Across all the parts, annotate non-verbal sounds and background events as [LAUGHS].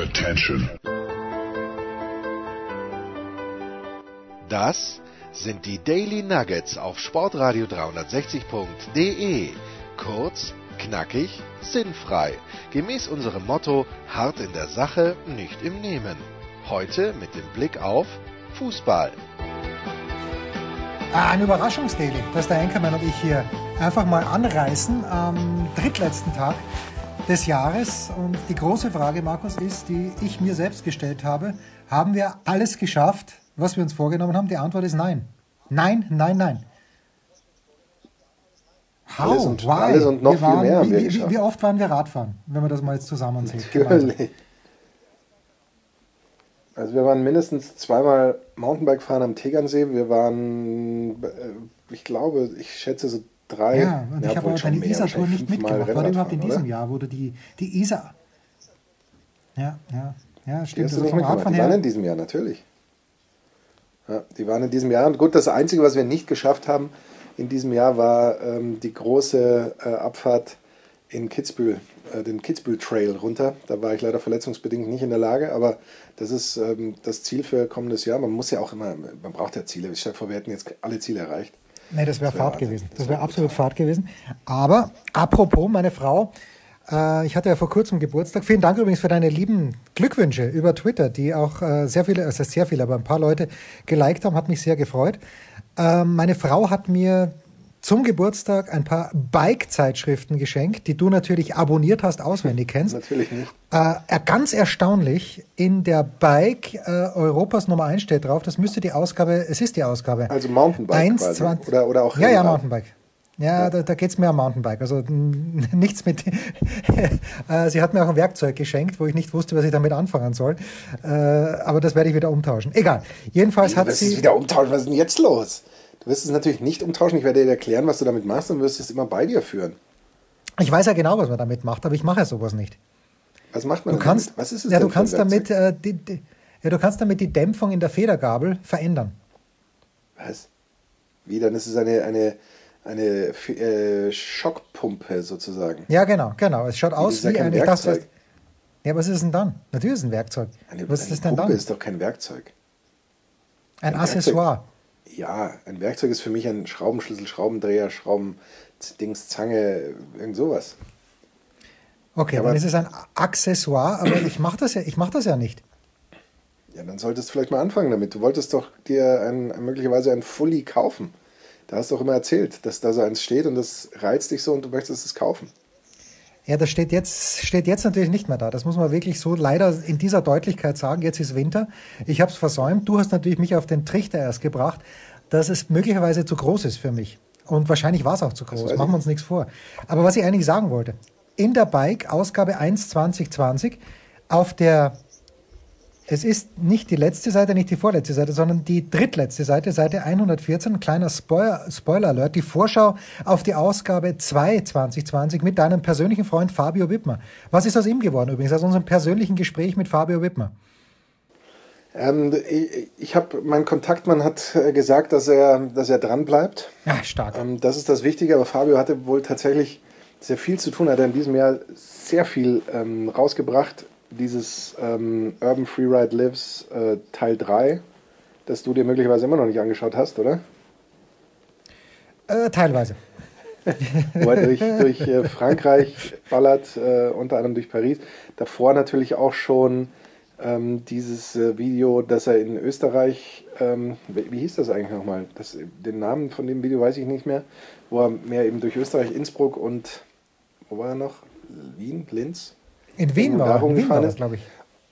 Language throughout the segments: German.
Attention. Das sind die Daily Nuggets auf Sportradio 360.de. Kurz, knackig, sinnfrei. Gemäß unserem Motto: hart in der Sache, nicht im Nehmen. Heute mit dem Blick auf Fußball. Ah, ein Überraschungsdaily, dass der Enkermann und ich hier einfach mal anreißen am drittletzten Tag des Jahres. Und die große Frage, Markus, ist, die ich mir selbst gestellt habe, haben wir alles geschafft, was wir uns vorgenommen haben? Die Antwort ist nein. Nein, nein, nein. How? Alles und, Why? Alles und noch waren, viel mehr haben wie, wir wie, wie, oft waren wir Radfahren, wenn man das mal jetzt zusammenzählt? Natürlich. Also wir waren mindestens zweimal Mountainbike fahren am Tegernsee. Wir waren, äh, ich glaube, ich schätze so drei. Ja, und ja, ich habe aber deine Isar-Tour nicht mitgemacht. War die überhaupt in diesem oder? Jahr, du die, die Isar... Ja, ja, ja, stimmt. Die, du nicht mitgemacht. die waren in diesem Jahr, natürlich. Ja, die waren in diesem Jahr. Und gut, das Einzige, was wir nicht geschafft haben in diesem Jahr, war ähm, die große äh, Abfahrt in Kitzbühel, äh, den Kitzbühel Trail runter. Da war ich leider verletzungsbedingt nicht in der Lage, aber das ist ähm, das Ziel für kommendes Jahr. Man muss ja auch immer, man braucht ja Ziele. Ich stelle vor, wir hätten jetzt alle Ziele erreicht. Nee, das wäre wär Fahrt gewesen. Das wäre absolut Fahrt gewesen. Aber apropos, meine Frau äh, ich hatte ja vor kurzem Geburtstag. Vielen Dank übrigens für deine lieben Glückwünsche über Twitter, die auch äh, sehr viele, also sehr viele, aber ein paar Leute geliked haben, hat mich sehr gefreut. Ähm, meine Frau hat mir zum Geburtstag ein paar Bike-Zeitschriften geschenkt, die du natürlich abonniert hast, auswendig kennst. Natürlich nicht. Äh, ganz erstaunlich, in der Bike äh, Europas Nummer 1 steht drauf, das müsste die Ausgabe, es ist die Ausgabe. Also Mountainbike 1, quasi. 20, oder, oder auch Ja, ja, Mountainbike. Ja, ja. da, da geht es mehr um Mountainbike. Also [LAUGHS] nichts mit. [LAUGHS] Äh, sie hat mir auch ein Werkzeug geschenkt, wo ich nicht wusste, was ich damit anfangen soll. Äh, aber das werde ich wieder umtauschen. Egal. Jedenfalls hat was sie. Ist wieder umtauschen? Was ist denn jetzt los? Du wirst es natürlich nicht umtauschen. Ich werde dir erklären, was du damit machst und wirst es immer bei dir führen. Ich weiß ja genau, was man damit macht, aber ich mache ja sowas nicht. Was macht man du kannst, damit? Was ist es ja, du kannst damit äh, die, die, ja, du kannst damit die Dämpfung in der Federgabel verändern. Was? Wie? Dann ist es eine, eine eine äh, Schockpumpe sozusagen. Ja, genau, genau. Es schaut aus wie ein Werkzeug. ja, was ist denn dann? Natürlich ist es ein Werkzeug. Eine, was ist es denn Pumpe dann? ist doch kein Werkzeug. Ein, ein Accessoire. Werkzeug, ja, ein Werkzeug ist für mich ein Schraubenschlüssel, Schraubendreher, Schraubendings, Zange, irgend sowas. Okay, aber, dann ist es ein Accessoire, aber ich mache das, ja, mach das ja nicht. Ja, dann solltest du vielleicht mal anfangen damit. Du wolltest doch dir ein, möglicherweise ein Fully kaufen. Da hast du auch immer erzählt, dass da so eins steht und das reizt dich so und du möchtest es kaufen. Ja, das steht jetzt, steht jetzt natürlich nicht mehr da. Das muss man wirklich so leider in dieser Deutlichkeit sagen. Jetzt ist Winter. Ich habe es versäumt. Du hast natürlich mich auf den Trichter erst gebracht, dass es möglicherweise zu groß ist für mich. Und wahrscheinlich war es auch zu groß. Machen wir uns nichts vor. Aber was ich eigentlich sagen wollte. In der Bike, Ausgabe 1 2020, auf der es ist nicht die letzte Seite, nicht die vorletzte Seite, sondern die drittletzte Seite, Seite 114, kleiner Spoiler, Spoiler Alert, die Vorschau auf die Ausgabe 2 2020 mit deinem persönlichen Freund Fabio Wittmer. Was ist aus ihm geworden übrigens, aus unserem persönlichen Gespräch mit Fabio Wittmer? Ähm, ich ich habe, mein Kontaktmann hat äh, gesagt, dass er, dass er dran bleibt. Ja, stark. Ähm, das ist das Wichtige, aber Fabio hatte wohl tatsächlich sehr viel zu tun, hat er in diesem Jahr sehr viel ähm, rausgebracht dieses ähm, Urban Freeride Lives äh, Teil 3, das du dir möglicherweise immer noch nicht angeschaut hast, oder? Äh, teilweise. [LAUGHS] Wo er durch, durch äh, Frankreich ballert, äh, unter anderem durch Paris. Davor natürlich auch schon ähm, dieses äh, Video, das er in Österreich, ähm, wie, wie, hieß das eigentlich nochmal? Das, den Namen von dem Video weiß ich nicht mehr, wo er mehr eben durch Österreich, Innsbruck und, wo war er noch? Wien, Linz? In Wien war, in Wien war das, glaube ich.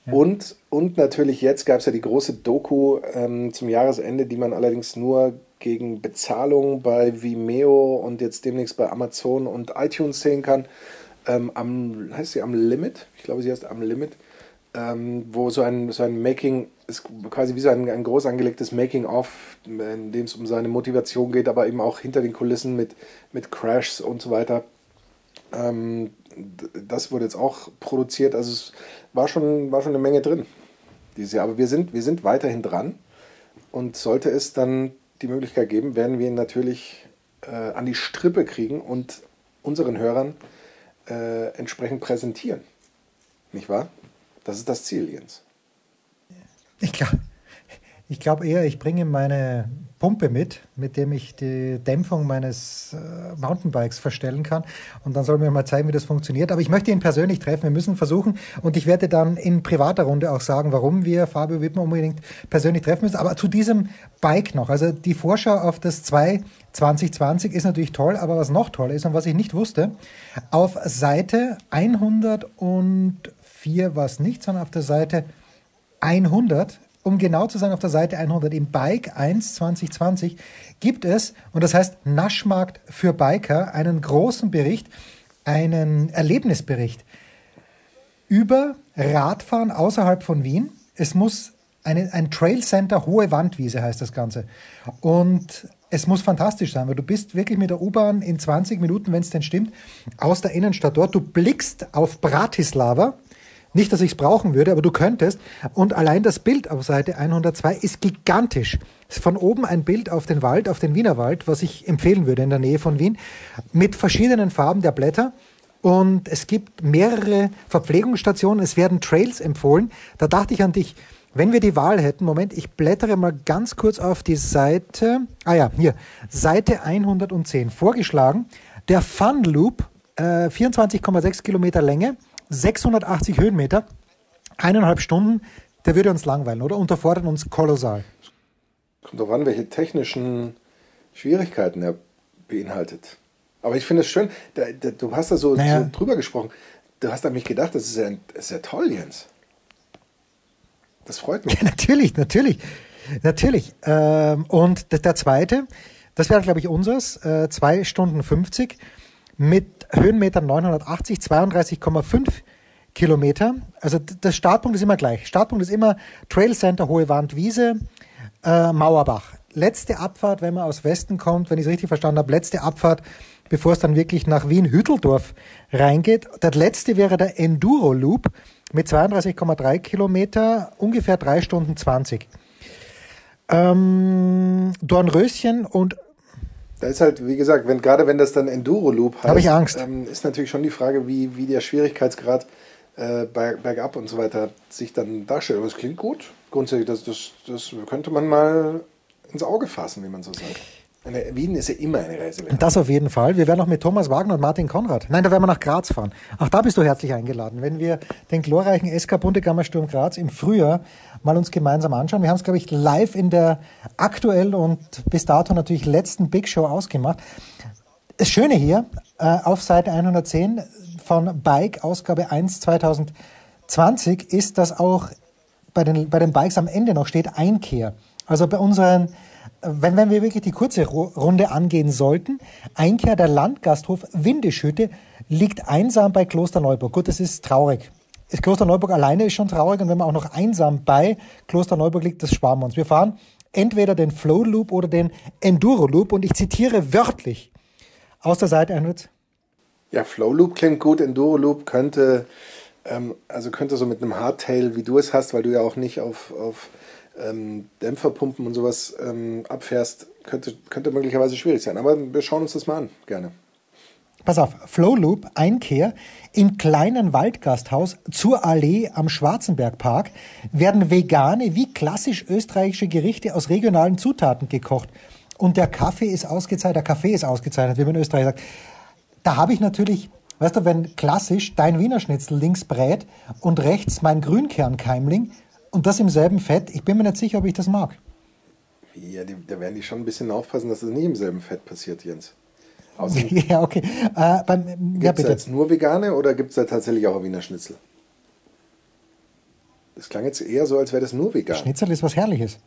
Ja. Und, und natürlich jetzt gab es ja die große Doku ähm, zum Jahresende, die man allerdings nur gegen Bezahlung bei Vimeo und jetzt demnächst bei Amazon und iTunes sehen kann. Ähm, am, heißt sie am Limit? Ich glaube, sie heißt am Limit. Ähm, wo so ein, so ein Making, ist quasi wie so ein, ein groß angelegtes Making-of, in dem es um seine Motivation geht, aber eben auch hinter den Kulissen mit, mit Crashs und so weiter. Ähm, das wurde jetzt auch produziert. Also es war schon, war schon eine Menge drin dieses Jahr. Aber wir sind, wir sind weiterhin dran. Und sollte es dann die Möglichkeit geben, werden wir ihn natürlich äh, an die Strippe kriegen und unseren Hörern äh, entsprechend präsentieren. Nicht wahr? Das ist das Ziel, Jens. Ich glaube ich glaub eher, ich bringe meine Pumpe mit, mit dem ich die Dämpfung meines äh, Mountainbikes verstellen kann. Und dann soll mir mal zeigen, wie das funktioniert. Aber ich möchte ihn persönlich treffen. Wir müssen versuchen. Und ich werde dann in privater Runde auch sagen, warum wir Fabio Wittmann unbedingt persönlich treffen müssen. Aber zu diesem Bike noch. Also die Vorschau auf das 2 2020 ist natürlich toll. Aber was noch toller ist und was ich nicht wusste, auf Seite 104 war es nicht, sondern auf der Seite 100 um genau zu sein, auf der Seite 100 im Bike 1 2020 gibt es, und das heißt Naschmarkt für Biker, einen großen Bericht, einen Erlebnisbericht über Radfahren außerhalb von Wien. Es muss eine, ein Trail Center, hohe Wandwiese heißt das Ganze. Und es muss fantastisch sein, weil du bist wirklich mit der U-Bahn in 20 Minuten, wenn es denn stimmt, aus der Innenstadt dort. Du blickst auf Bratislava nicht, dass ich es brauchen würde, aber du könntest. Und allein das Bild auf Seite 102 ist gigantisch. Von oben ein Bild auf den Wald, auf den Wienerwald, was ich empfehlen würde in der Nähe von Wien, mit verschiedenen Farben der Blätter. Und es gibt mehrere Verpflegungsstationen, es werden Trails empfohlen. Da dachte ich an dich, wenn wir die Wahl hätten, Moment, ich blättere mal ganz kurz auf die Seite, ah ja, hier, Seite 110, vorgeschlagen, der Fun Loop, äh, 24,6 Kilometer Länge, 680 Höhenmeter, eineinhalb Stunden, der würde uns langweilen, oder? Unterfordern uns kolossal. Kommt darauf an, welche technischen Schwierigkeiten er beinhaltet. Aber ich finde es schön, da, da, du hast da so, naja. so, drüber gesprochen. Du hast an mich gedacht, das ist ja, das ist ja toll, Jens. Das freut mich. Ja, [LAUGHS] natürlich, natürlich. Natürlich. Ähm, und der zweite, das wäre, glaube ich, unseres, äh, 2 Stunden 50 mit Höhenmetern 980, 32,5 Kilometer. Also der Startpunkt ist immer gleich. Startpunkt ist immer Trail Center, Hohe Wand, Wiese, äh, Mauerbach. Letzte Abfahrt, wenn man aus Westen kommt, wenn ich es richtig verstanden habe, letzte Abfahrt, bevor es dann wirklich nach Wien-Hütteldorf reingeht. Der letzte wäre der Enduro Loop mit 32,3 Kilometer, ungefähr 3 Stunden 20. Ähm, Dornröschen und da ist halt, wie gesagt, wenn, gerade wenn das dann Enduro-Loop heißt, ich Angst. Ähm, ist natürlich schon die Frage, wie, wie der Schwierigkeitsgrad äh, berg, bergab und so weiter sich dann darstellt. Aber es klingt gut. Grundsätzlich, das, das, das könnte man mal ins Auge fassen, wie man so sagt. Eine, Wien ist ja immer eine Reise. Das auf jeden Fall. Wir werden auch mit Thomas Wagner und Martin Konrad. Nein, da werden wir nach Graz fahren. Auch da bist du herzlich eingeladen. Wenn wir den glorreichen SK Bundegammer Sturm Graz im Frühjahr mal uns gemeinsam anschauen. Wir haben es, glaube ich, live in der aktuell und bis dato natürlich letzten Big Show ausgemacht. Das Schöne hier äh, auf Seite 110 von Bike Ausgabe 1 2020 ist, dass auch bei den, bei den Bikes am Ende noch steht Einkehr. Also bei unseren wenn, wenn wir wirklich die kurze Runde angehen sollten, Einkehr der Landgasthof Windischhütte liegt einsam bei Klosterneuburg. Gut, das ist traurig. Das Klosterneuburg alleine ist schon traurig und wenn man auch noch einsam bei Klosterneuburg liegt, das sparen wir uns. Wir fahren entweder den Flow Loop oder den Enduro Loop und ich zitiere wörtlich aus der Seite 100. Ja, Flow Loop klingt gut, Enduro Loop könnte, ähm, also könnte so mit einem Hardtail, wie du es hast, weil du ja auch nicht auf, auf ähm, Dämpferpumpen und sowas ähm, abfährst, könnte, könnte möglicherweise schwierig sein. Aber wir schauen uns das mal an, gerne. Pass auf, Flow Loop, Einkehr im kleinen Waldgasthaus zur Allee am Schwarzenbergpark werden vegane wie klassisch österreichische Gerichte aus regionalen Zutaten gekocht. Und der Kaffee ist ausgezeichnet, der Kaffee ist ausgezeichnet, wie man in Österreich sagt. Da habe ich natürlich, weißt du, wenn klassisch dein Wiener Schnitzel links brät und rechts mein Grünkernkeimling, und das im selben Fett, ich bin mir nicht sicher, ob ich das mag. Ja, die, da werden die schon ein bisschen aufpassen, dass das nicht im selben Fett passiert, Jens. [LAUGHS] ja, okay. Äh, gibt ja, es da jetzt nur vegane oder gibt es da tatsächlich auch Wiener Schnitzel? Das klang jetzt eher so, als wäre das nur vegan. Schnitzel ist was Herrliches.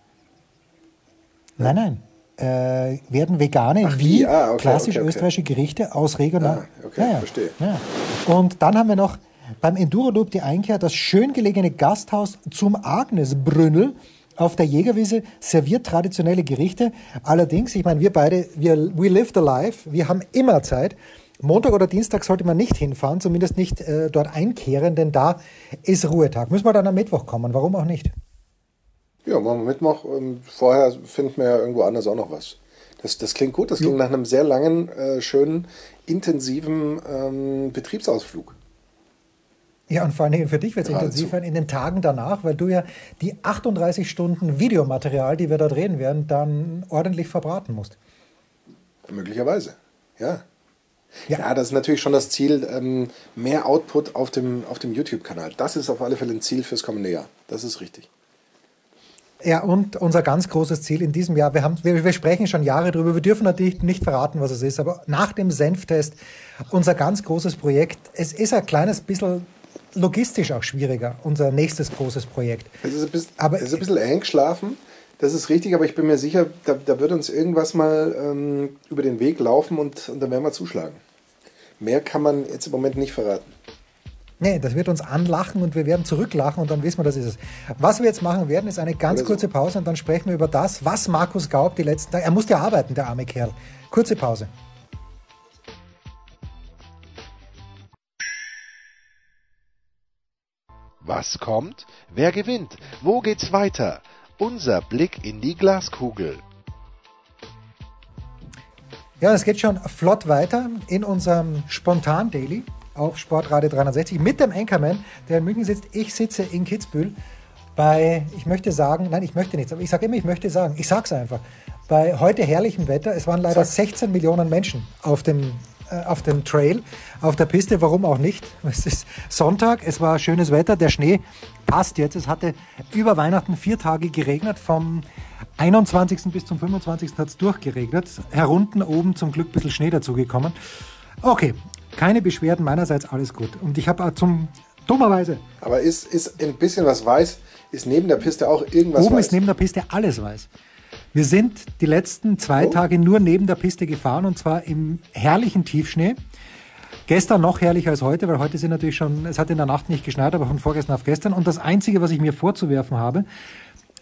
Ja. Nein, nein. Äh, werden vegane Ach, wie ah, okay, klassisch okay, okay. österreichische Gerichte aus regional. Ah, okay, ja, ja. verstehe. Ja. Und dann haben wir noch beim Enduro Loop die Einkehr das schön gelegene Gasthaus zum Agnesbrünnel auf der Jägerwiese serviert traditionelle Gerichte. Allerdings, ich meine, wir beide, wir we live the life, wir haben immer Zeit. Montag oder Dienstag sollte man nicht hinfahren, zumindest nicht äh, dort einkehren, denn da ist Ruhetag. Müssen wir dann am Mittwoch kommen, warum auch nicht? Ja, machen wir Mittwoch. Ähm, vorher finden wir ja irgendwo anders auch noch was. Das, das klingt gut, das klingt nach einem sehr langen, äh, schönen, intensiven ähm, Betriebsausflug. Ja, und vor allem für dich wird es intensiv werden in den Tagen danach, weil du ja die 38 Stunden Videomaterial, die wir da drehen werden, dann ordentlich verbraten musst. Möglicherweise, ja. Ja. ja, das ist natürlich schon das Ziel, ähm, mehr Output auf dem, auf dem YouTube-Kanal. Das ist auf alle Fälle ein Ziel fürs kommende Jahr. Das ist richtig. Ja, und unser ganz großes Ziel in diesem Jahr, wir, haben, wir, wir sprechen schon Jahre drüber, wir dürfen natürlich nicht verraten, was es ist, aber nach dem Senftest, unser ganz großes Projekt, es ist ein kleines bisschen logistisch auch schwieriger, unser nächstes großes Projekt. Es ist ein bisschen, aber, es ist ein bisschen eingeschlafen, das ist richtig, aber ich bin mir sicher, da, da wird uns irgendwas mal ähm, über den Weg laufen und, und dann werden wir zuschlagen. Mehr kann man jetzt im Moment nicht verraten. Nee, das wird uns anlachen und wir werden zurücklachen und dann wissen wir, das ist es. Was wir jetzt machen werden, ist eine ganz so. kurze Pause und dann sprechen wir über das, was Markus Gaub die letzten Tage. Er musste ja arbeiten, der arme Kerl. Kurze Pause. Was kommt? Wer gewinnt? Wo geht's weiter? Unser Blick in die Glaskugel. Ja, es geht schon flott weiter in unserem Spontan-Daily auf Sportradio 360 mit dem Anchorman, der in München sitzt. Ich sitze in Kitzbühel bei, ich möchte sagen, nein, ich möchte nichts, aber ich sage immer, ich möchte sagen, ich sage es einfach. Bei heute herrlichem Wetter, es waren leider 16 Millionen Menschen auf dem, auf dem Trail, auf der Piste, warum auch nicht. [LAUGHS] Es ist Sonntag, es war schönes Wetter, der Schnee passt jetzt. Es hatte über Weihnachten vier Tage geregnet, vom 21. bis zum 25. hat es durchgeregnet. Herunten, oben zum Glück ein bisschen Schnee dazugekommen. Okay, keine Beschwerden meinerseits, alles gut. Und ich habe zum dummerweise. Aber ist, ist ein bisschen was weiß, ist neben der Piste auch irgendwas Oben weiß? ist neben der Piste alles weiß. Wir sind die letzten zwei oh. Tage nur neben der Piste gefahren und zwar im herrlichen Tiefschnee. Gestern noch herrlicher als heute, weil heute sind natürlich schon, es hat in der Nacht nicht geschneit, aber von vorgestern auf gestern. Und das Einzige, was ich mir vorzuwerfen habe,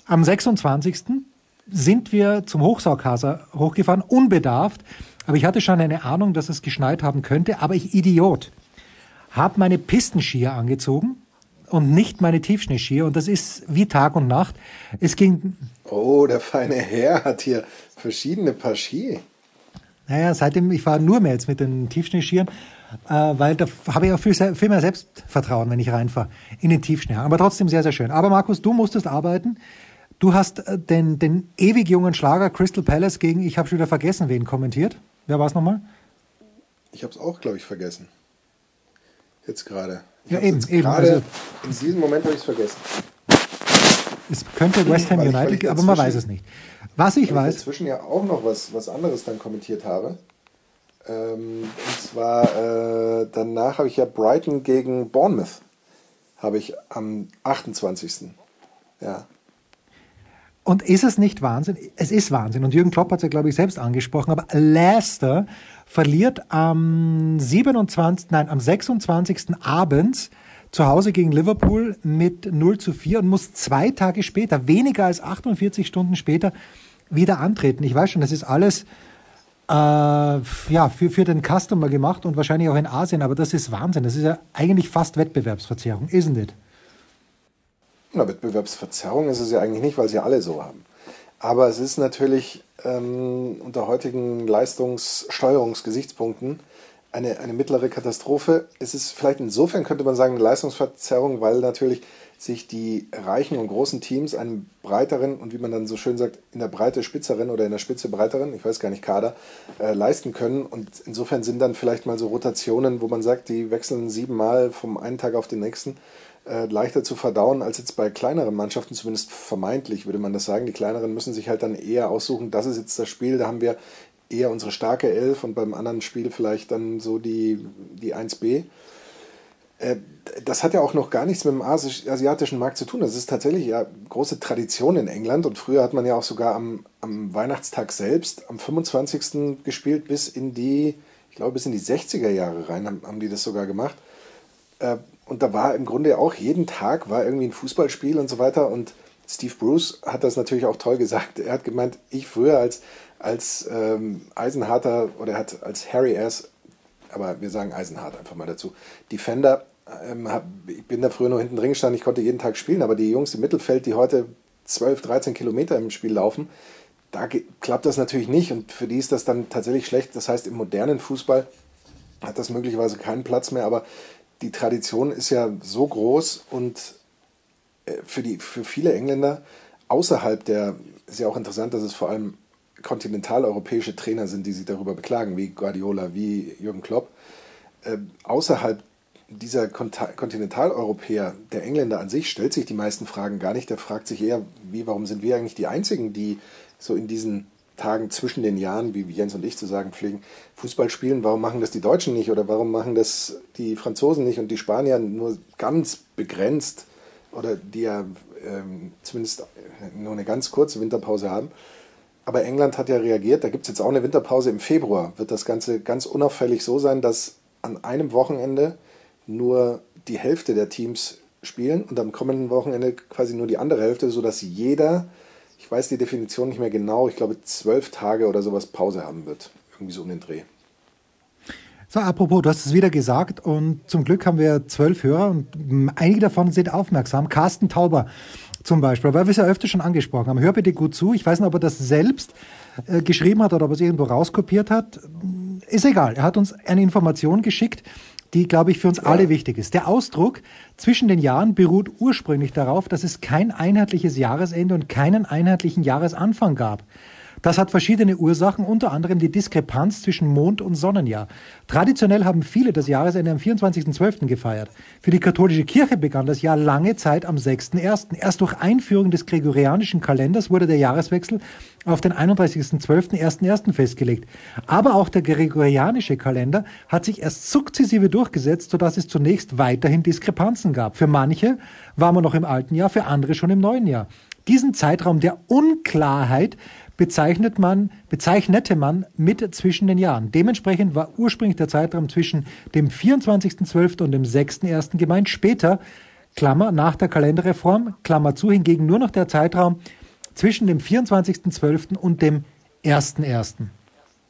am 26. sind wir zum Hochsaukhaser hochgefahren, unbedarft. Aber ich hatte schon eine Ahnung, dass es geschneit haben könnte. Aber ich Idiot habe meine Pistenskier angezogen und nicht meine Tiefschneeskier. Und das ist wie Tag und Nacht. Es ging. Oh, der feine Herr hat hier verschiedene Paar Ski. Naja, seitdem, ich fahre nur mehr jetzt mit den Tiefschneeskieren, äh, weil da habe ich auch viel, viel mehr Selbstvertrauen, wenn ich reinfahre in den Tiefschnee. Aber trotzdem sehr, sehr schön. Aber Markus, du musstest arbeiten. Du hast äh, den, den ewig jungen Schlager Crystal Palace gegen, ich habe schon wieder vergessen, wen kommentiert. Wer war es nochmal? Ich habe es auch, glaube ich, vergessen. Jetzt gerade. Ja, eben. eben also, in diesem Moment habe ich es vergessen. Es könnte West Ham United, aber man weiß es nicht. Was ich weiß. Ich inzwischen ja auch noch was, was anderes dann kommentiert habe. Ähm, und zwar äh, danach habe ich ja Brighton gegen Bournemouth. Habe ich am 28. Ja. Und ist es nicht Wahnsinn? Es ist Wahnsinn. Und Jürgen Klopp hat es ja, glaube ich, selbst angesprochen. Aber Leicester verliert am 27., nein, am 26. abends zu Hause gegen Liverpool mit 0 zu 4 und muss zwei Tage später, weniger als 48 Stunden später, wieder antreten. Ich weiß schon, das ist alles äh, ja, für, für den Customer gemacht und wahrscheinlich auch in Asien, aber das ist Wahnsinn. Das ist ja eigentlich fast Wettbewerbsverzerrung, isn't it? Na, Wettbewerbsverzerrung ist es ja eigentlich nicht, weil sie alle so haben. Aber es ist natürlich ähm, unter heutigen Leistungssteuerungsgesichtspunkten eine, eine mittlere Katastrophe. Es ist vielleicht insofern, könnte man sagen, eine Leistungsverzerrung, weil natürlich sich die reichen und großen Teams einen breiteren und wie man dann so schön sagt, in der Breite spitzeren oder in der Spitze breiteren, ich weiß gar nicht, Kader, äh, leisten können. Und insofern sind dann vielleicht mal so Rotationen, wo man sagt, die wechseln siebenmal vom einen Tag auf den nächsten äh, leichter zu verdauen als jetzt bei kleineren Mannschaften, zumindest vermeintlich würde man das sagen. Die kleineren müssen sich halt dann eher aussuchen, das ist jetzt das Spiel, da haben wir eher unsere starke Elf und beim anderen Spiel vielleicht dann so die, die 1b. Äh, das hat ja auch noch gar nichts mit dem asiatischen Markt zu tun. Das ist tatsächlich ja große Tradition in England und früher hat man ja auch sogar am, am Weihnachtstag selbst, am 25. gespielt bis in die, ich glaube bis in die 60er Jahre rein, haben, haben die das sogar gemacht. Äh, und da war im Grunde auch jeden Tag war irgendwie ein Fußballspiel und so weiter. Und Steve Bruce hat das natürlich auch toll gesagt. Er hat gemeint, ich früher als, als ähm, Eisenharter oder er hat als Harry S., aber wir sagen Eisenhart einfach mal dazu, Defender, ähm, hab, ich bin da früher nur hinten drin gestanden, ich konnte jeden Tag spielen, aber die Jungs im Mittelfeld, die heute 12, 13 Kilometer im Spiel laufen, da klappt das natürlich nicht und für die ist das dann tatsächlich schlecht. Das heißt, im modernen Fußball hat das möglicherweise keinen Platz mehr, aber die Tradition ist ja so groß und äh, für, die, für viele Engländer außerhalb der, ist ja auch interessant, dass es vor allem kontinentaleuropäische Trainer sind, die sich darüber beklagen, wie Guardiola, wie Jürgen Klopp. Äh, außerhalb dieser Kontinentaleuropäer, der Engländer an sich, stellt sich die meisten Fragen gar nicht. Der fragt sich eher, wie, warum sind wir eigentlich die Einzigen, die so in diesen Tagen zwischen den Jahren, wie Jens und ich zu sagen pflegen, Fußball spielen. Warum machen das die Deutschen nicht oder warum machen das die Franzosen nicht und die Spanier nur ganz begrenzt oder die ja ähm, zumindest nur eine ganz kurze Winterpause haben. Aber England hat ja reagiert, da gibt es jetzt auch eine Winterpause im Februar. Wird das Ganze ganz unauffällig so sein, dass an einem Wochenende nur die Hälfte der Teams spielen und am kommenden Wochenende quasi nur die andere Hälfte, sodass jeder ich weiß die Definition nicht mehr genau, ich glaube zwölf Tage oder sowas Pause haben wird. Irgendwie so um den Dreh. So, apropos, du hast es wieder gesagt und zum Glück haben wir zwölf Hörer und einige davon sind aufmerksam. Carsten Tauber zum Beispiel, weil wir es ja öfter schon angesprochen haben. Hör bitte gut zu. Ich weiß nicht, ob er das selbst äh, geschrieben hat oder ob er es irgendwo rauskopiert hat. Ist egal. Er hat uns eine Information geschickt, die, glaube ich, für uns alle wichtig ist. Der Ausdruck zwischen den Jahren beruht ursprünglich darauf, dass es kein einheitliches Jahresende und keinen einheitlichen Jahresanfang gab. Das hat verschiedene Ursachen, unter anderem die Diskrepanz zwischen Mond- und Sonnenjahr. Traditionell haben viele das Jahresende am 24.12. gefeiert. Für die katholische Kirche begann das Jahr lange Zeit am 6.1. Erst durch Einführung des gregorianischen Kalenders wurde der Jahreswechsel auf den 31.12.1.1. festgelegt. Aber auch der gregorianische Kalender hat sich erst sukzessive durchgesetzt, sodass es zunächst weiterhin Diskrepanzen gab. Für manche war man noch im alten Jahr, für andere schon im neuen Jahr. Diesen Zeitraum der Unklarheit bezeichnet man, bezeichnete man mit zwischen den Jahren. Dementsprechend war ursprünglich der Zeitraum zwischen dem 24.12. und dem 6.1. gemeint. Später, Klammer, nach der Kalenderreform, Klammer zu, hingegen nur noch der Zeitraum zwischen dem 24.12. und dem 1.1.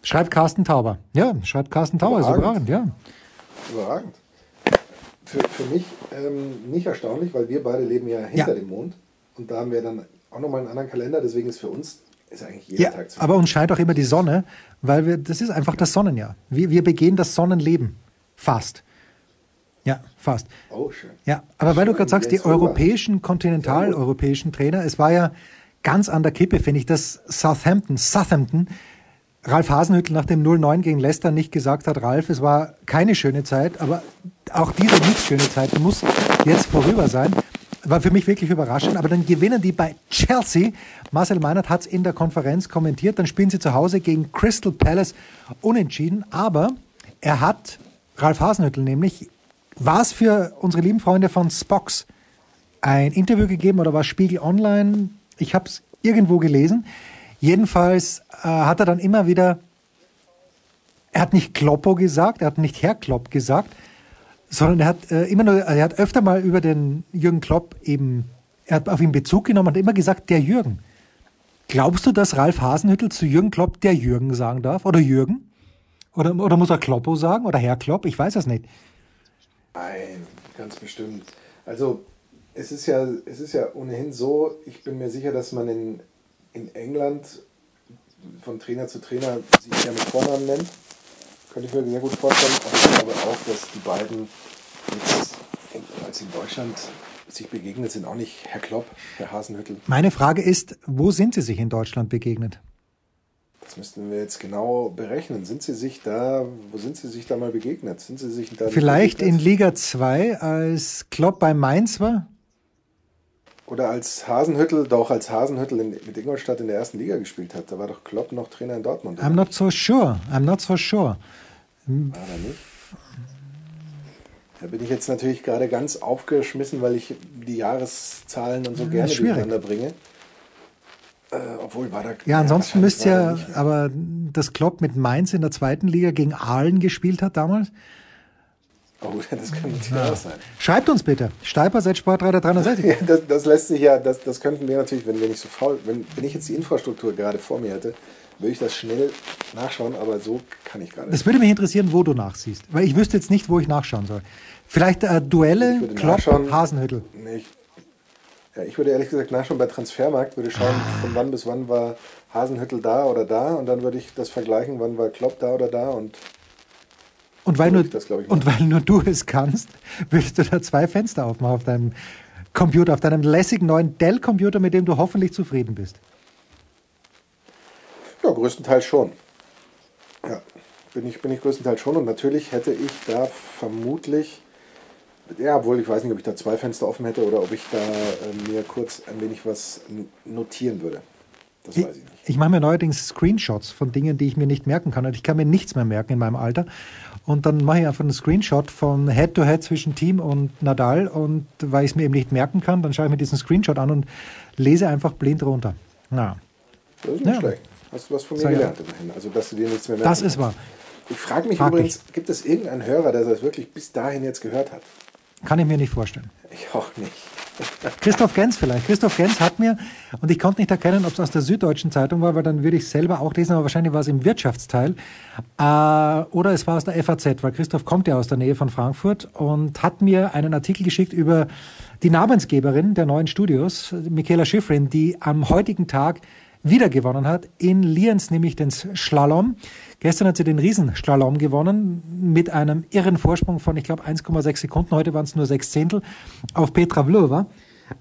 Schreibt Carsten Tauber. Ja, schreibt Carsten Tauber, überragend, ist überragend, ja. Überragend. Für, für mich ähm, nicht erstaunlich, weil wir beide leben ja hinter ja. dem Mond. Und da haben wir dann auch nochmal einen anderen Kalender, deswegen ist für uns ist eigentlich jeden ja, Tag zu Aber uns scheint auch immer die Sonne, weil wir, das ist einfach das Sonnenjahr. Wir, wir begehen das Sonnenleben. Fast. Ja, fast. Oh, schön. Ja, aber schön. weil du gerade sagst, die europäischen, kontinentaleuropäischen Trainer, es war ja ganz an der Kippe, finde ich, dass Southampton, Southampton, Ralf Hasenhüttl nach dem 0-9 gegen Leicester nicht gesagt hat, Ralf, es war keine schöne Zeit, aber auch diese nicht schöne Zeit muss jetzt vorüber sein war für mich wirklich überraschend. Aber dann gewinnen die bei Chelsea. Marcel Meinert hat es in der Konferenz kommentiert. Dann spielen sie zu Hause gegen Crystal Palace unentschieden. Aber er hat, Ralf Hasenhüttel nämlich, war es für unsere lieben Freunde von Spox ein Interview gegeben oder war Spiegel Online? Ich habe es irgendwo gelesen. Jedenfalls äh, hat er dann immer wieder, er hat nicht Kloppo gesagt, er hat nicht Herr Klopp gesagt, sondern er hat äh, immer nur, er hat öfter mal über den Jürgen Klopp eben, er hat auf ihn Bezug genommen und immer gesagt, der Jürgen. Glaubst du, dass Ralf Hasenhüttel zu Jürgen Klopp der Jürgen sagen darf? Oder Jürgen? Oder, oder muss er Kloppo sagen? Oder Herr Klopp? Ich weiß es nicht. Nein, ganz bestimmt. Also, es ist ja, es ist ja ohnehin so, ich bin mir sicher, dass man in, in England von Trainer zu Trainer sich ja mit Vornamen nennt. Könnte ich mir sehr gut vorstellen. Aber ich glaube auch, dass die beiden jetzt, als sie in Deutschland sich begegnet sind, auch nicht Herr Klopp, Herr Hasenhüttel. Meine Frage ist, wo sind sie sich in Deutschland begegnet? Das müssten wir jetzt genau berechnen. Sind sie sich da, wo sind sie sich da mal begegnet? Sind sie sich da Vielleicht in Liga 2, als Klopp bei Mainz war? Oder als Hasenhüttel, doch als Hasenhüttel in, mit Ingolstadt in der ersten Liga gespielt hat. Da war doch Klopp noch Trainer in Dortmund. I'm not so sure. I'm not so sure. War er nicht? Da bin ich jetzt natürlich gerade ganz aufgeschmissen, weil ich die Jahreszahlen und so ja, gerne schwierig. durcheinander bringe. Äh, obwohl war da. Ja, ansonsten müsst ihr aber das Klopp mit Mainz in der zweiten Liga gegen Aalen gespielt hat damals. Oh, [LAUGHS] das könnte natürlich ja. auch sein. Schreibt uns bitte. Steiper seit Sportreiter 360. [LAUGHS] Ja, das, das, lässt sich ja, das, das könnten wir natürlich, wenn wir nicht so faul, wenn, wenn ich jetzt die Infrastruktur gerade vor mir hätte, würde ich das schnell nachschauen, aber so kann ich gar nicht. Das würde mich interessieren, wo du nachsiehst, weil ich wüsste jetzt nicht, wo ich nachschauen soll. Vielleicht äh, Duelle, Klopp, Hasenhüttel. Nee, ich, ja, ich würde ehrlich gesagt nachschauen bei Transfermarkt, würde schauen, ah. von wann bis wann war Hasenhüttel da oder da und dann würde ich das vergleichen, wann war Klopp da oder da und Und weil, nur, das, und weil nur du es kannst, [LAUGHS] würdest du da zwei Fenster aufmachen auf deinem Computer, auf deinem lässigen neuen Dell-Computer, mit dem du hoffentlich zufrieden bist. Ja, größtenteils schon. Ja, bin ich, bin ich größtenteils schon. Und natürlich hätte ich da vermutlich, ja, obwohl ich weiß nicht, ob ich da zwei Fenster offen hätte oder ob ich da äh, mir kurz ein wenig was notieren würde. Das ich, weiß ich nicht. Ich mache mir neuerdings Screenshots von Dingen, die ich mir nicht merken kann. Und ich kann mir nichts mehr merken in meinem Alter. Und dann mache ich einfach einen Screenshot von Head-to-Head -Head zwischen Team und Nadal. Und weil ich es mir eben nicht merken kann, dann schaue ich mir diesen Screenshot an und lese einfach blind runter. Na. Das ist nicht ja. schlecht. Hast du was von mir Sag gelernt ja. immerhin? Also, dass du dir nichts mehr merken Das ist wahr. Ich frage mich Frag übrigens, ich. gibt es irgendeinen Hörer, der das wirklich bis dahin jetzt gehört hat? Kann ich mir nicht vorstellen. Ich auch nicht. Christoph Gens vielleicht. Christoph Gens hat mir, und ich konnte nicht erkennen, ob es aus der Süddeutschen Zeitung war, weil dann würde ich selber auch lesen, aber wahrscheinlich war es im Wirtschaftsteil. Äh, oder es war aus der FAZ, weil Christoph kommt ja aus der Nähe von Frankfurt und hat mir einen Artikel geschickt über die Namensgeberin der neuen Studios, Michaela Schifrin, die am heutigen Tag wieder gewonnen hat. In Lienz nämlich den Slalom. Gestern hat sie den Riesenslalom gewonnen mit einem irren Vorsprung von, ich glaube, 1,6 Sekunden. Heute waren es nur sechs Zehntel auf Petra Vlhova.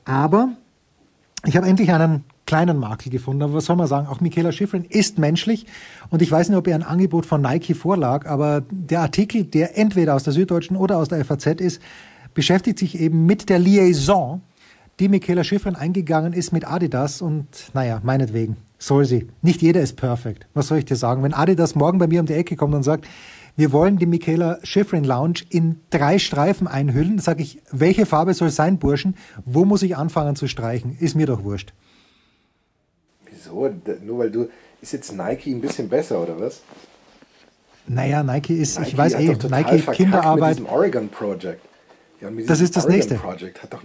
Aber ich habe endlich einen kleinen Makel gefunden. Aber was soll man sagen? Auch Michaela Schifrin ist menschlich. Und ich weiß nicht, ob ihr ein Angebot von Nike vorlag, aber der Artikel, der entweder aus der Süddeutschen oder aus der FAZ ist, beschäftigt sich eben mit der Liaison die Michaela Schifrin eingegangen ist mit Adidas und naja, meinetwegen, soll sie. Nicht jeder ist perfekt. Was soll ich dir sagen? Wenn Adidas morgen bei mir um die Ecke kommt und sagt, wir wollen die Michaela Schifrin Lounge in drei Streifen einhüllen, sage ich, welche Farbe soll sein, Burschen? Wo muss ich anfangen zu streichen? Ist mir doch wurscht. Wieso? Nur weil du, ist jetzt Nike ein bisschen besser oder was? Naja, Nike ist, Nike ich weiß eh, Nike Kinderarbeit. Mit diesem Oregon Project. Ja, das ist das Oregon nächste. Project hat doch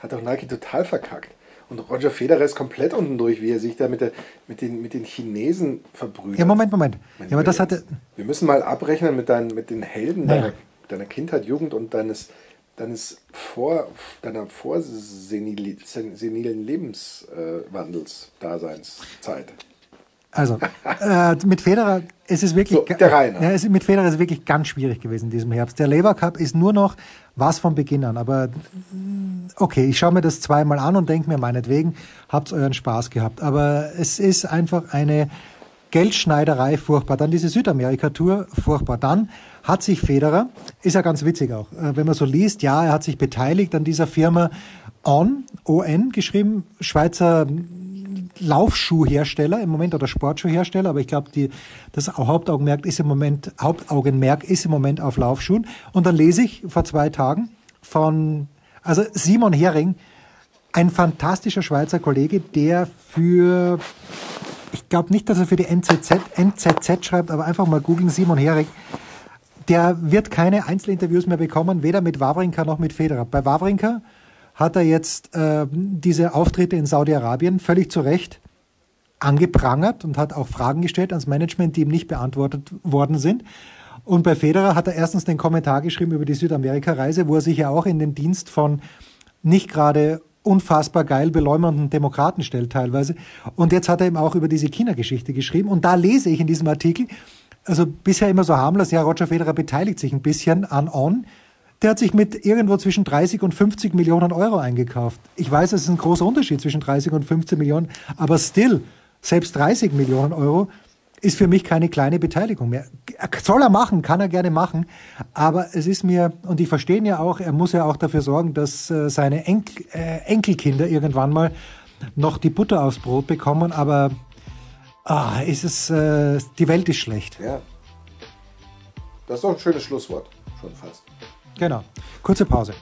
hat auch Nike total verkackt. Und Roger Federer ist komplett unten durch, wie er sich da mit, der, mit, den, mit den Chinesen verbrüht. Ja, Moment, Moment. Ja, aber das hatte wir müssen mal abrechnen mit, dein, mit den Helden naja. deiner, deiner Kindheit, Jugend und deines, deines vor, deiner vorsenilen Lebenswandels, Daseinszeit. Also, äh, mit Federer es ist wirklich, so, der ja, es mit Federer ist es wirklich ganz schwierig gewesen in diesem Herbst. Der Lever Cup ist nur noch was von Beginn an. Aber okay, ich schaue mir das zweimal an und denke mir meinetwegen, habt euren Spaß gehabt. Aber es ist einfach eine Geldschneiderei furchtbar. Dann diese Südamerika-Tour furchtbar. Dann hat sich Federer, ist ja ganz witzig auch, äh, wenn man so liest, ja, er hat sich beteiligt an dieser Firma On, ON geschrieben, Schweizer Laufschuhhersteller im Moment oder Sportschuhhersteller, aber ich glaube, das Hauptaugenmerk ist im Moment, Hauptaugenmerk ist im Moment auf Laufschuhen. Und dann lese ich vor zwei Tagen von, also Simon Hering, ein fantastischer Schweizer Kollege, der für, ich glaube nicht, dass er für die NZZ, NZZ schreibt, aber einfach mal googeln, Simon Hering, der wird keine Einzelinterviews mehr bekommen, weder mit Wawrinka noch mit Federer. Bei Wawrinka hat er jetzt äh, diese Auftritte in Saudi-Arabien völlig zu Recht angeprangert und hat auch Fragen gestellt ans Management, die ihm nicht beantwortet worden sind. Und bei Federer hat er erstens den Kommentar geschrieben über die Südamerika-Reise, wo er sich ja auch in den Dienst von nicht gerade unfassbar geil beläumernden Demokraten stellt teilweise. Und jetzt hat er eben auch über diese China-Geschichte geschrieben. Und da lese ich in diesem Artikel, also bisher immer so harmlos, ja, Roger Federer beteiligt sich ein bisschen an On. Der hat sich mit irgendwo zwischen 30 und 50 Millionen Euro eingekauft. Ich weiß, es ist ein großer Unterschied zwischen 30 und 15 Millionen, aber still, selbst 30 Millionen Euro ist für mich keine kleine Beteiligung mehr. Soll er machen, kann er gerne machen, aber es ist mir, und ich verstehe ihn ja auch, er muss ja auch dafür sorgen, dass äh, seine Enkel, äh, Enkelkinder irgendwann mal noch die Butter aufs Brot bekommen, aber ah, ist es, äh, die Welt ist schlecht. Ja. Das ist doch ein schönes Schlusswort, schon fast. Genau. Kurze Pause.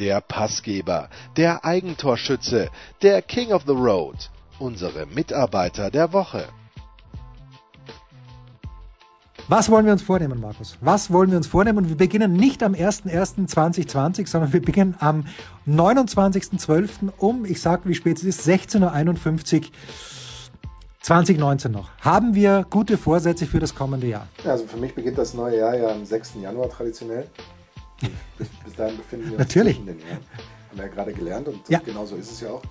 Der Passgeber, der Eigentorschütze, der King of the Road, unsere Mitarbeiter der Woche. Was wollen wir uns vornehmen, Markus? Was wollen wir uns vornehmen? Wir beginnen nicht am 01.01.2020, sondern wir beginnen am 29.12. um, ich sage, wie spät es ist, 16.51 Uhr 2019 noch. Haben wir gute Vorsätze für das kommende Jahr? Ja, also für mich beginnt das neue Jahr ja am 6. Januar traditionell. Bis, bis dahin befinden wir uns Natürlich. in den Jahren. Haben wir ja gerade gelernt und ja. genau so ist es ja auch.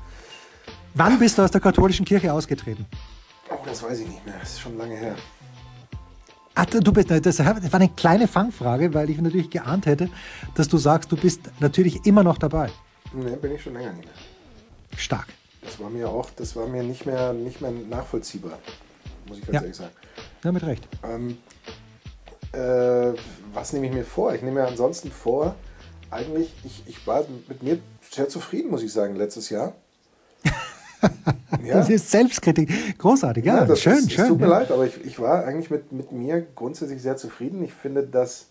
Wann bist du aus der katholischen Kirche ausgetreten? Oh, Oh, das weiß ich nicht mehr. Das ist schon lange her. Ach, du bist, das war eine kleine Fangfrage, weil ich natürlich geahnt hätte, dass du sagst, du bist natürlich immer noch dabei. Ne, bin ich schon länger nicht mehr. Stark. Das war mir auch, das war mir nicht mehr, nicht mehr nachvollziehbar, muss ich ganz Ja. ehrlich sagen. Ja, mit Recht. Ähm, äh, was nehme ich mir vor? Ich nehme mir ansonsten vor, eigentlich, ich, ich war mit mir sehr zufrieden, muss ich sagen, letztes Jahr. [LAUGHS] ja, Das ist Selbstkritik. Großartig, ja. das schön, ist, schön. Es tut mir ja. leid, aber ich, ich war eigentlich mit, mit mir grundsätzlich sehr zufrieden. Ich finde, dass,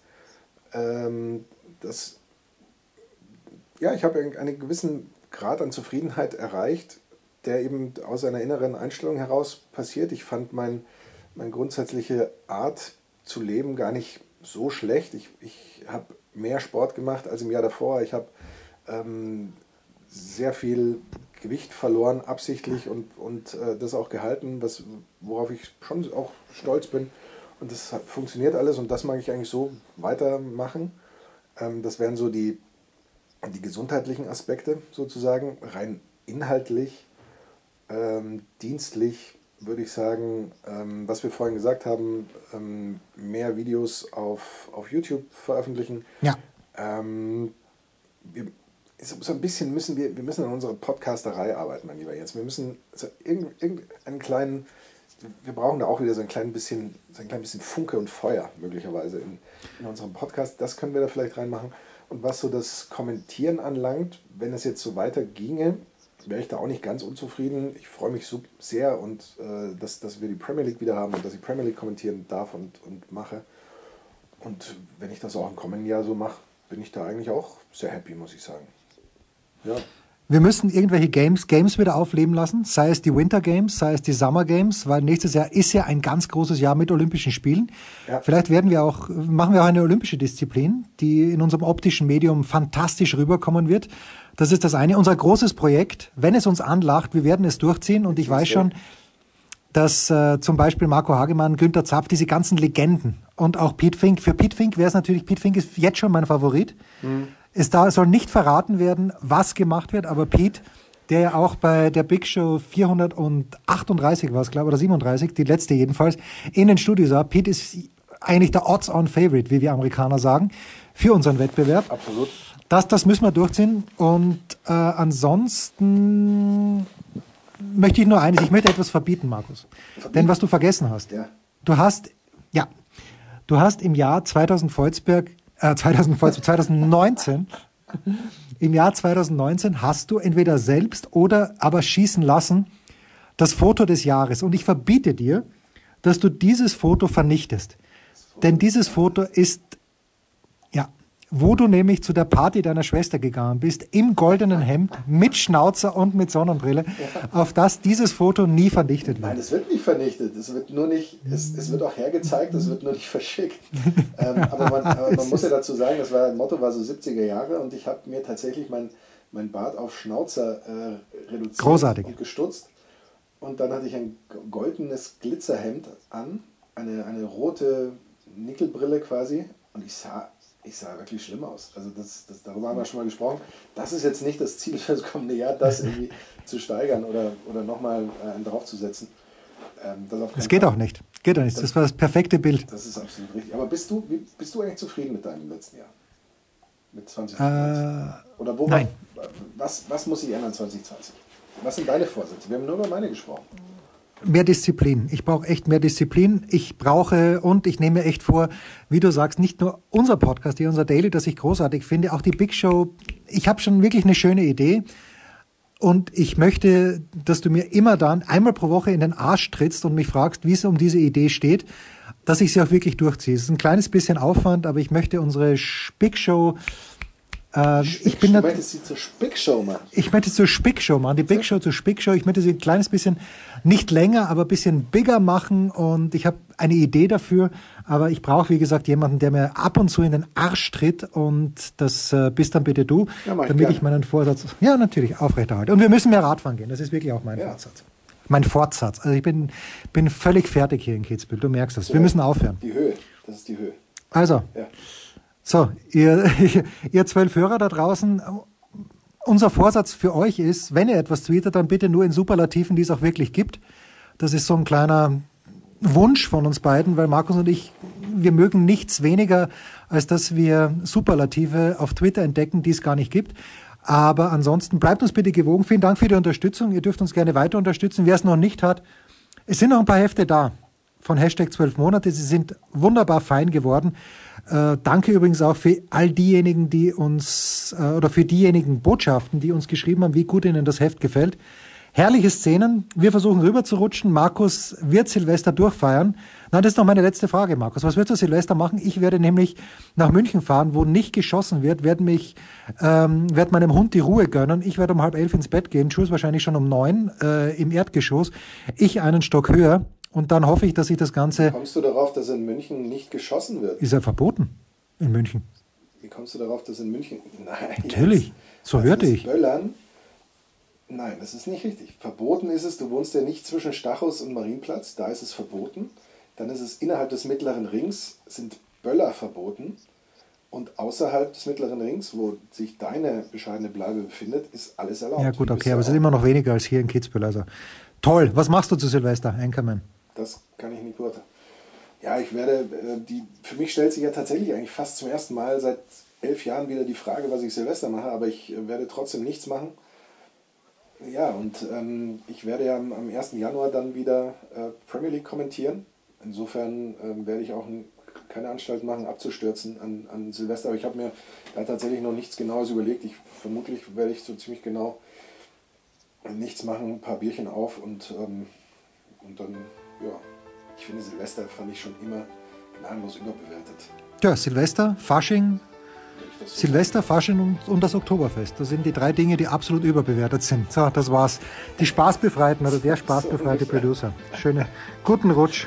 ähm, dass ja, ich habe einen gewissen Grad an Zufriedenheit erreicht, der eben aus einer inneren Einstellung heraus passiert. Ich fand mein, meine grundsätzliche Art zu leben gar nicht so schlecht. Ich, ich habe mehr Sport gemacht als im Jahr davor. Ich habe ähm, sehr viel Gewicht verloren, absichtlich und, und äh, das auch gehalten, was, worauf ich schon auch stolz bin. Und das hat, funktioniert alles und das mag ich eigentlich so weitermachen. Ähm, das wären so die, die gesundheitlichen Aspekte sozusagen, rein inhaltlich, ähm, dienstlich würde ich sagen, ähm, was wir vorhin gesagt haben, ähm, mehr Videos auf, auf YouTube veröffentlichen. Ja. Ähm, wir, so ein bisschen müssen wir, wir müssen an unserer Podcasterei arbeiten, mein Lieber Jens. Wir müssen so irgend, irgendeinen kleinen, wir brauchen da auch wieder so ein klein bisschen, so ein klein bisschen Funke und Feuer möglicherweise in, in unserem Podcast. Das können wir da vielleicht reinmachen. Und was so das Kommentieren anlangt, wenn es jetzt so weiter ginge, wäre ich da auch nicht ganz unzufrieden. Ich freue mich so sehr und äh, dass, dass wir die Premier League wieder haben und dass ich Premier League kommentieren darf und, und mache. Und wenn ich das auch im kommenden Jahr so mache, bin ich da eigentlich auch sehr happy, muss ich sagen. Ja, Wir müssen irgendwelche Games, Games wieder aufleben lassen, sei es die Winter Games, sei es die Summer Games, weil nächstes Jahr ist ja ein ganz großes Jahr mit Olympischen Spielen. Ja. Vielleicht werden wir auch, machen wir auch eine olympische Disziplin, die in unserem optischen Medium fantastisch rüberkommen wird. Das ist das eine. Unser großes Projekt, wenn es uns anlacht, wir werden es durchziehen und ich weiß schon, dass äh, zum Beispiel Marco Hagemann, Günther Zapf, diese ganzen Legenden und auch Pete Fink. Für Pete Fink wäre es natürlich, Pete Fink ist jetzt schon mein Favorit. Es da soll nicht verraten werden, was gemacht wird, aber Pete, der ja auch bei der Big Show 438 war es, glaube ich, oder 37, die letzte jedenfalls, in den Studios war. Pete ist eigentlich der Odds-on-Favorite, wie wir Amerikaner sagen, für unseren Wettbewerb. absolut. Das, das müssen wir durchziehen. Und äh, ansonsten möchte ich nur eines, ich möchte etwas verbieten, Markus. Denn was du vergessen hast, Ja. du hast, ja, du hast im Jahr 2000 Volzberg, äh, 2000 Volzberg, 2019, im Jahr 2019 hast du entweder selbst oder aber schießen lassen das Foto des Jahres. Und ich verbiete dir, dass du dieses Foto vernichtest. Denn dieses Foto ist, wo du nämlich zu der Party deiner Schwester gegangen bist, im goldenen Hemd, mit Schnauzer und mit Sonnenbrille, auf das dieses Foto nie vernichtet Nein, wird. es wird nicht vernichtet. Es wird nur nicht, es, es wird auch hergezeigt, es wird nur nicht [LAUGHS] verschickt. ähm, aber man, aber man muss ja dazu sagen, das war, Motto war so 70er Jahre und ich habe mir tatsächlich mein, mein Bart auf Schnauzer äh, reduziert Großartig. und gestutzt. Und dann hatte ich ein goldenes Glitzerhemd an, eine, eine rote Nickelbrille quasi und ich sah, ich sah wirklich schlimm aus. Also das, das, darüber haben wir schon mal gesprochen. Das ist jetzt nicht das Ziel für das kommende Jahr, das irgendwie [LAUGHS] zu steigern oder, oder nochmal äh, draufzusetzen. Ähm, das, Das geht Fall. auch nicht. Geht auch nicht. Das war das perfekte Bild. Das ist absolut richtig. Aber bist du, bist du eigentlich zufrieden mit deinem letzten Jahr? Mit 2020? Äh, Oder wo, nein. Was, was muss sich ändern 2020? Was sind deine Vorsätze? Wir haben nur über meine gesprochen. Mehr Disziplin. Ich brauche echt mehr Disziplin. Ich brauche und ich nehme echt vor, wie du sagst, nicht nur unser Podcast hier, unser Daily, das ich großartig finde, auch die Big Show. Ich habe schon wirklich eine schöne Idee. Und ich möchte, dass du mir immer dann einmal pro Woche in den Arsch trittst und mich fragst, wie es um diese Idee steht, dass ich sie auch wirklich durchziehe. Es ist ein kleines bisschen Aufwand, aber ich möchte unsere Big Show. Äh, ich bin du da, möchtest sie zur Spickshow machen. ich möchte zur Spickshow machen, die Big Show zur Spickshow. Ich möchte sie ein kleines bisschen, nicht länger, aber ein bisschen bigger machen und ich habe eine Idee dafür, aber ich brauche, wie gesagt, jemanden, der mir ab und zu in den Arsch tritt und das äh, bist dann bitte du, Ja, ich damit gern. ich meinen Vorsatz, ja natürlich, aufrechterhalte. Und wir müssen mehr Radfahren gehen, das ist wirklich auch mein Ja. Vorsatz. Mein Fortsatz. Also ich bin, bin völlig fertig hier in Kitzbühel, du merkst das. Wir müssen aufhören. Die Höhe, das ist die Höhe. Also, Ja. So, ihr, [LAUGHS] ihr zwölf Hörer da draußen, unser Vorsatz für euch ist, wenn ihr etwas tweetet, dann bitte nur in Superlativen, die es auch wirklich gibt. Das ist so ein kleiner Wunsch von uns beiden, weil Markus und ich, wir mögen nichts weniger, als dass wir Superlative auf Twitter entdecken, die es gar nicht gibt. Aber ansonsten bleibt uns bitte gewogen. Vielen Dank für die Unterstützung. Ihr dürft uns gerne weiter unterstützen. Wer es noch nicht hat, es sind noch ein paar Hefte da von Hashtag 12 Monate. Sie sind wunderbar fein geworden. Äh, danke übrigens auch für all diejenigen, die uns, äh, oder für diejenigen Botschaften, die uns geschrieben haben, wie gut ihnen das Heft gefällt. Herrliche Szenen. Wir versuchen rüber zu rutschen. Markus wird Silvester durchfeiern. Nein, das ist noch meine letzte Frage, Markus. Was wirst du Silvester machen? Ich werde nämlich nach München fahren, wo nicht geschossen wird, werde mich, ähm, werde meinem Hund die Ruhe gönnen. Ich werde um halb elf ins Bett gehen. Jules wahrscheinlich schon um neun äh, im Erdgeschoss. Ich einen Stock höher. Und dann hoffe ich, dass ich das Ganze. Wie kommst du darauf, dass in München nicht geschossen wird? Ist ja verboten in München. Wie kommst du darauf, dass in München. [LAUGHS] Nein. Natürlich. So also hörte ich. Böllern Nein, das ist nicht richtig. Verboten ist es, du wohnst ja nicht zwischen Stachus und Marienplatz, da ist es verboten. Dann ist es innerhalb des mittleren Rings, sind Böller verboten. Und außerhalb des mittleren Rings, wo sich deine bescheidene Bleibe befindet, ist alles erlaubt. Ja gut, okay, aber es ist immer noch weniger als hier in Kitzbühel. Also toll. Was machst du zu Silvester, Enkermann? Das kann ich nicht beurteilen. Ja, ich werde, äh, die, für mich stellt sich ja tatsächlich eigentlich fast zum ersten Mal seit elf Jahren wieder die Frage, was ich Silvester mache, aber ich äh, werde trotzdem nichts machen ja, und ähm, ich werde ja am, 1. Januar dann wieder äh, Premier League kommentieren. Insofern ähm, werde ich auch ein, keine Anstalt machen, abzustürzen an, an Silvester. Aber ich habe mir da tatsächlich noch nichts Genaues überlegt. Ich, vermutlich werde ich so ziemlich genau nichts machen, ein paar Bierchen auf und, ähm, und dann, ja, ich finde Silvester fand ich schon immer gnadenlos überbewertet. Ja, Silvester, Fasching, Silvester, Fasching und, und, das Oktoberfest. Das sind die drei Dinge, die absolut überbewertet sind. So, das war's. Die Spaßbefreiten oder der [LAUGHS] spaßbefreite so Producer. Schöne, guten Rutsch.